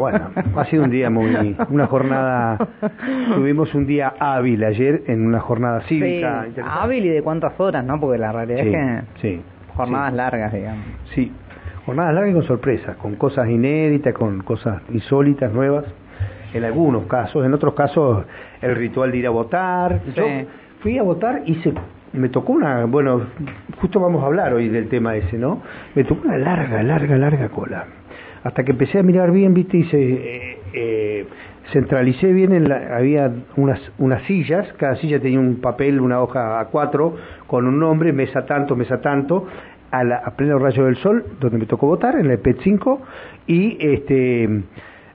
Bueno, ha sido un día muy, una jornada, tuvimos un día hábil ayer en una jornada cívica. Sí, hábil y de cuántas horas, ¿no? Porque la realidad es que sí, jornadas largas, digamos. Sí, jornadas largas y con sorpresas, con cosas inéditas, con cosas insólitas, nuevas, en algunos casos, en otros casos el ritual de ir a votar. Yo fui a votar y se me tocó una, bueno, justo vamos a hablar hoy del tema ese, ¿no? Me tocó una larga, larga, larga cola. Hasta que empecé a mirar bien, viste, y se, eh, eh, centralicé bien, en la, había unas, unas sillas, cada silla tenía un papel, una hoja a cuatro, con un nombre, mesa tanto, mesa tanto, a, la, a pleno rayo del sol, donde me tocó votar, en la EPET 5, y este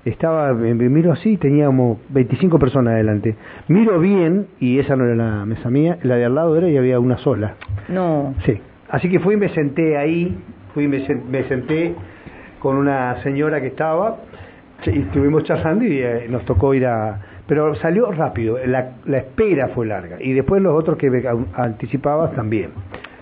estaba, me, miro así, teníamos 25 personas adelante. Miro bien, y esa no era la mesa mía, la de al lado era y había una sola. No. Sí. Así que fui y me senté ahí, fui y me, senté con una señora que estaba, y estuvimos charlando y eh, nos tocó ir a... Pero salió rápido, la, la espera fue larga, y después los otros que anticipabas también.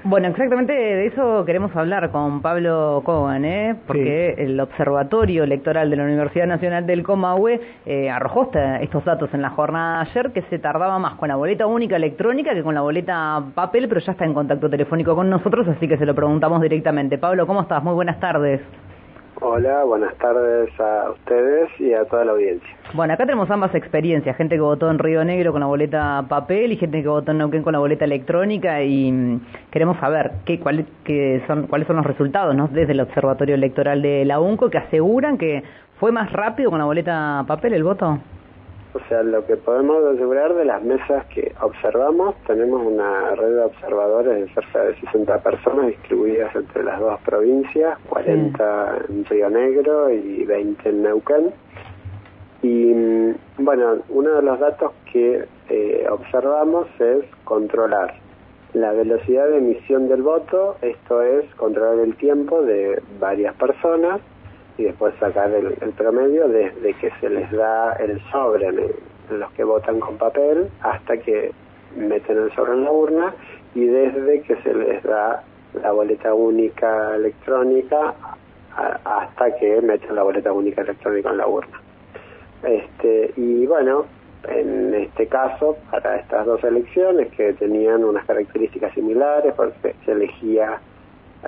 Bueno, exactamente de eso queremos hablar con Pablo Cogan, ¿eh? porque el Observatorio Electoral de la Universidad Nacional del Comahue eh, arrojó estos datos en la jornada de ayer, que se tardaba más con la boleta única electrónica que con la boleta papel, pero ya está en contacto telefónico con nosotros, así que se lo preguntamos directamente. Pablo, ¿cómo estás? Muy buenas tardes. Hola, buenas tardes a ustedes y a toda la audiencia. Bueno, acá tenemos ambas experiencias, gente que votó en Río Negro con la boleta papel y gente que votó en Neuquén con la boleta electrónica y mm, queremos saber qué, cuál, qué son, cuáles son los resultados ¿no? desde el Observatorio Electoral de la UNCO que aseguran que fue más rápido con la boleta papel el voto. O sea, lo que podemos asegurar de las mesas que observamos, tenemos una red de observadores de cerca de 60 personas distribuidas entre las dos provincias, 40 en Río Negro y 20 en Neuquén. Y mm, bueno, uno de los datos que eh, observamos es controlar la velocidad de emisión del voto, esto es controlar el tiempo de varias personas y después sacar el, promedio desde que se les da el sobre en, los que votan con papel hasta que meten el sobre en la urna y desde que se les da la boleta única electrónica hasta que meten la boleta única electrónica en la urna. Este, y bueno, en este caso, para estas dos elecciones que tenían unas características similares, porque se elegía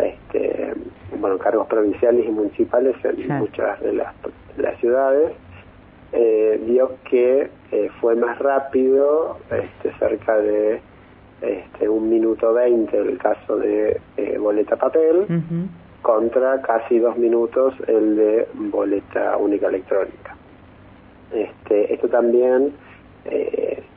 este, bueno, cargos provinciales y municipales en muchas de las, ciudades, eh, vio que eh, fue más rápido, este, cerca de este, un minuto veinte el caso de eh, boleta papel, contra casi dos minutos el de boleta única electrónica. Este, esto también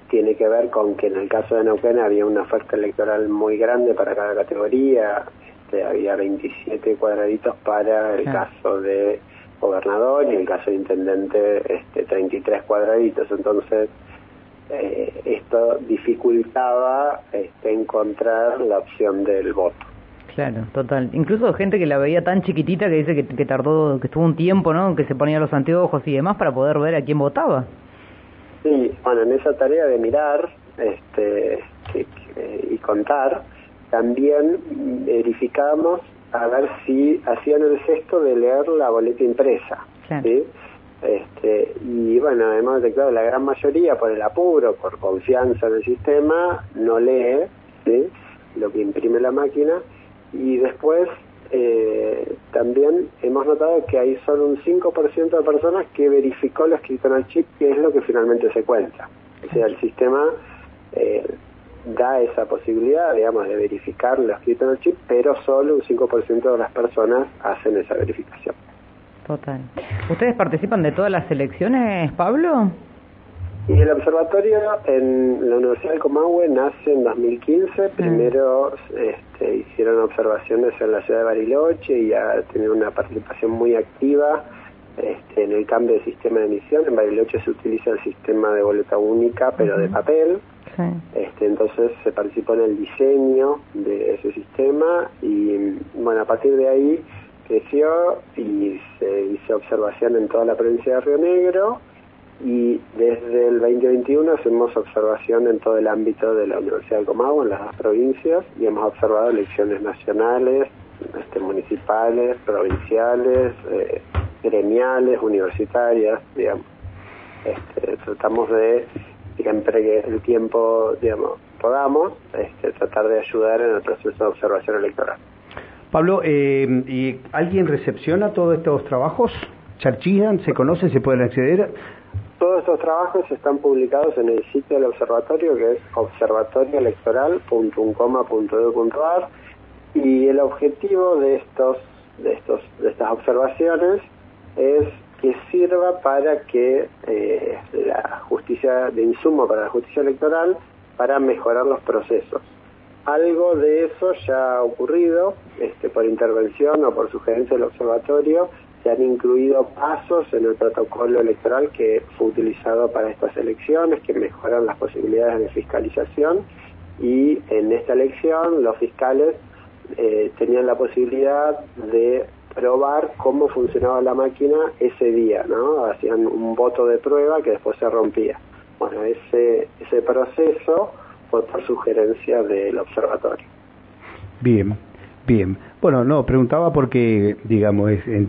tiene que ver con que en el caso de Neuquén había una oferta electoral muy grande para cada categoría, este, había 27 cuadraditos para el caso de gobernador y en el caso de intendente este, 33 cuadraditos. Entonces, eh, esto dificultaba este, encontrar la opción del voto. Claro, total. Incluso gente que la veía tan chiquitita que dice que, que tardó, que estuvo un tiempo, ¿no? Que se ponía los anteojos y demás para poder ver a quién votaba. Sí, bueno, en esa tarea de mirar este, y contar, también verificamos a ver si hacían el gesto de leer la boleta impresa. Este, y bueno, hemos detectado la gran mayoría por el apuro, por confianza en el sistema, no lee lo que imprime la máquina y después eh, también hemos notado que hay solo un 5% de personas que verificó lo escrito en el chip, que es lo que finalmente se cuenta. O sea, el sistema eh, da esa posibilidad, digamos, de verificar lo escrito en el chip, pero solo un 5% de las personas hacen esa verificación. Total. ¿Ustedes participan de todas las elecciones, Pablo? Y el observatorio en la Universidad del Comahue nace en 2015. Mm. Primero este, hicieron observaciones en la ciudad de Bariloche y ha tenido una participación muy activa este, en el cambio de sistema de emisión. En Bariloche se utiliza el sistema de boleta única, pero de papel. Este, entonces se participó en el diseño de ese sistema y bueno, a partir de ahí creció y se hizo observación en toda la provincia de Río Negro y desde el 2021 hacemos observación en todo el ámbito de la Universidad de Comahue, en las dos provincias, y hemos observado elecciones nacionales, este, municipales, provinciales, eh, gremiales, universitarias, digamos. Este, tratamos de, siempre que el tiempo, digamos, podamos, este, tratar de ayudar en el proceso de observación electoral. Pablo, eh, ¿y alguien recepciona todos estos trabajos? ¿Charchillan? ¿Se conocen? ¿Se pueden acceder? Todos estos trabajos están publicados en el sitio del observatorio que es observatorioelectoral.uncoma.edu.ar y el objetivo de estos de estos de estas observaciones es que sirva para que eh, de insumo para la justicia electoral para mejorar los procesos. Algo de eso ya ha ocurrido este, por intervención o por sugerencia del observatorio se han incluido pasos en el protocolo electoral que fue utilizado para estas elecciones que mejoran las posibilidades de fiscalización y en esta elección los fiscales eh, tenían la posibilidad de probar cómo funcionaba la máquina ese día, ¿no? Hacían un voto de prueba que después se rompía. Bueno, ese, ese proceso fue por sugerencia del observatorio. Bien, bien. Bueno, no, preguntaba porque, digamos, en,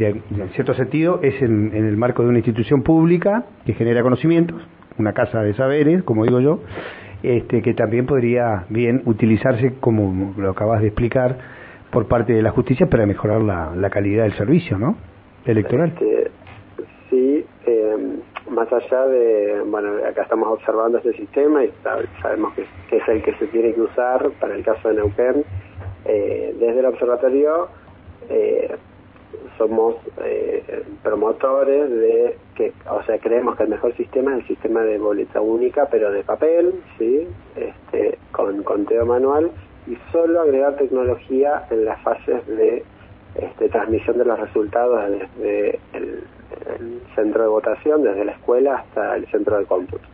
cierto sentido es en, el marco de una institución pública que genera conocimientos, una casa de saberes, como digo yo, este, que también podría bien utilizarse, como lo acabas de explicar, por parte de la justicia para mejorar la, calidad del servicio, ¿no? Electoral. Este, sí, eh, más allá de, bueno, acá estamos observando este sistema y sabemos que, es el que se tiene que usar para el caso de Neuquén. Eh, desde el observatorio eh, somos eh, promotores de que, o sea, creemos que el mejor sistema es el sistema de boleta única, pero de papel, sí, este, con conteo manual. Y solo agregar tecnología en las fases de este, transmisión de los resultados desde el centro de votación, desde la escuela hasta el centro de cómputo.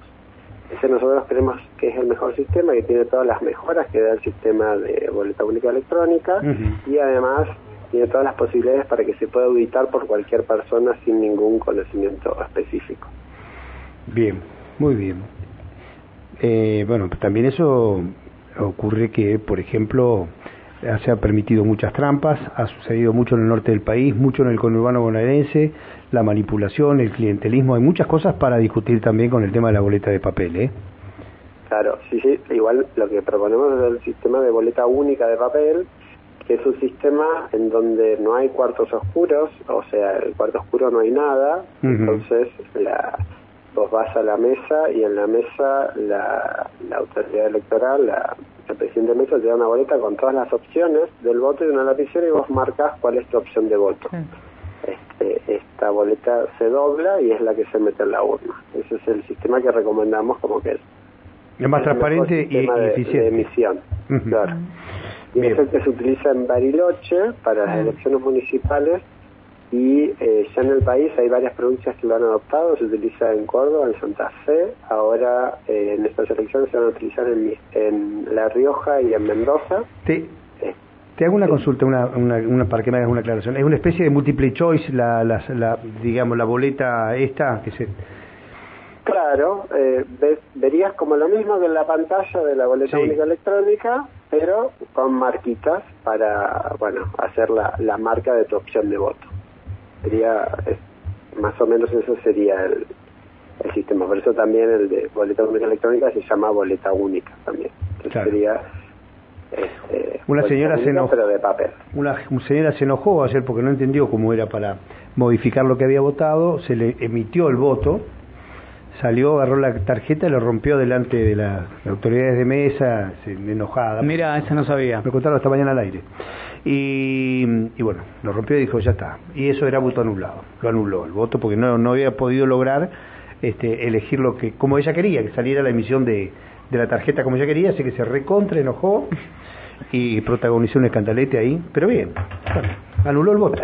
Ese nosotros creemos que es el mejor sistema, que tiene todas las mejoras que da el sistema de boleta única electrónica y además tiene todas las posibilidades para que se pueda auditar por cualquier persona sin ningún conocimiento específico. Bien, muy bien. Eh, bueno, también eso ocurre que, por ejemplo, se han permitido muchas trampas, ha sucedido mucho en el norte del país, mucho en el conurbano bonaerense, la manipulación, el clientelismo, hay muchas cosas para discutir también con el tema de la boleta de papel, ¿eh? Claro, sí, sí, igual lo que proponemos es el sistema de boleta única de papel, que es un sistema en donde no hay cuartos oscuros, o sea, el cuarto oscuro no hay nada, entonces la, vos vas a la mesa y en la mesa la, la autoridad electoral, la, presidente de mesa te da una boleta con todas las opciones del voto y una lapicera y vos marcas cuál es tu opción de voto. Este, esta boleta se dobla y es la que se mete en la urna. Ese es el sistema que recomendamos como que es. Es más transparente y, eficiente. De emisión, claro. Y es el que se utiliza en Bariloche para las elecciones municipales y eh, ya en el país hay varias provincias que lo han adoptado, se utiliza en Córdoba, en Santa Fe, ahora eh, en estas elecciones se van a utilizar en, en La Rioja y en Mendoza. Sí. Te hago una consulta, una, una, para que me hagas una aclaración. Es una especie de multiple choice, la, la, digamos, la boleta esta que se... Claro, eh, verías como lo mismo que en la pantalla de la boleta única electrónica, pero con marquitas para, bueno, hacer la, la marca de tu opción de voto. Sería, más o menos eso sería el, el sistema. Por eso también el de boleta única electrónica se llama boleta única también. Entonces sería este, una señora se enojó, pero de papel. Una señora se enojó ayer porque no entendió cómo era para modificar lo que había votado, se le emitió el voto, salió, agarró la tarjeta y lo rompió delante de las autoridades de mesa, enojada. Mira, esa no sabía. Me contaron esta mañana al aire. Y, bueno, lo rompió y dijo, ya está. Y eso era voto anulado, lo anuló el voto porque no, no había podido lograr este, elegir lo que, como ella quería, que saliera la emisión de de la tarjeta como ella quería, así que se recontra, enojó y protagonizó un escandalete ahí, pero bien, anuló el voto.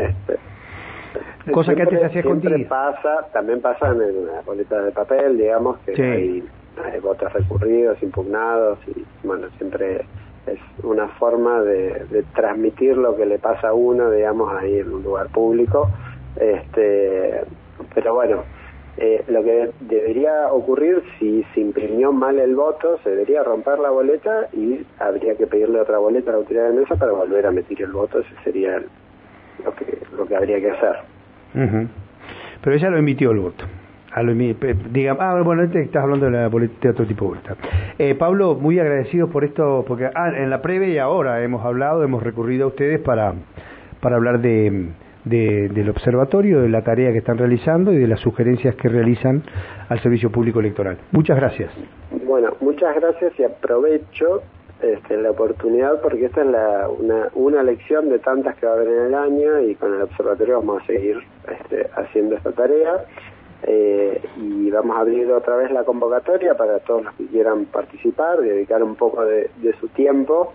Cosa que antes hacía escondida. pasa, también pasa en la boleta de papel, digamos, que hay, votos recurridos, impugnados, y bueno, siempre es una forma de, transmitir lo que le pasa a uno, digamos, ahí en un lugar público. Este, pero bueno, eh, lo que debería ocurrir si se imprimió mal el voto, se debería romper la boleta y habría que pedirle otra boleta a la autoridad de mesa para volver a meter el voto, ese sería lo que lo que habría que hacer. pero ella lo emitió el voto. A lo, diga, ah, bueno, este estás hablando de, la, de otro tipo. Eh, Pablo, muy agradecido por esto, porque ah, en la previa y ahora hemos hablado, hemos recurrido a ustedes para, para hablar de, del observatorio, de la tarea que están realizando y de las sugerencias que realizan al Servicio Público Electoral. Muchas gracias. Bueno, muchas gracias y aprovecho este, la oportunidad porque esta es la, una, una lección de tantas que va a haber en el año y con el observatorio vamos a seguir este, haciendo esta tarea. Eh, y vamos a abrir otra vez la convocatoria para todos los que quieran participar, dedicar un poco de, su tiempo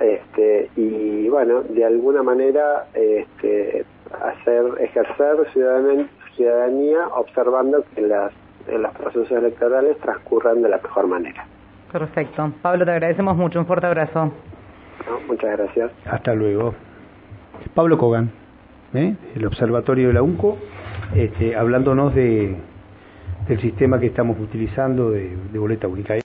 este, y bueno, de alguna manera este, hacer ejercer ciudadanía, ciudadanía observando que las, los procesos electorales transcurran de la mejor manera. Perfecto. Pablo, te agradecemos mucho. Un fuerte abrazo. muchas gracias. Hasta luego. Pablo Kogan, ¿eh? el Observatorio de la UNCO, este, hablándonos de, del sistema que estamos utilizando de boleta única.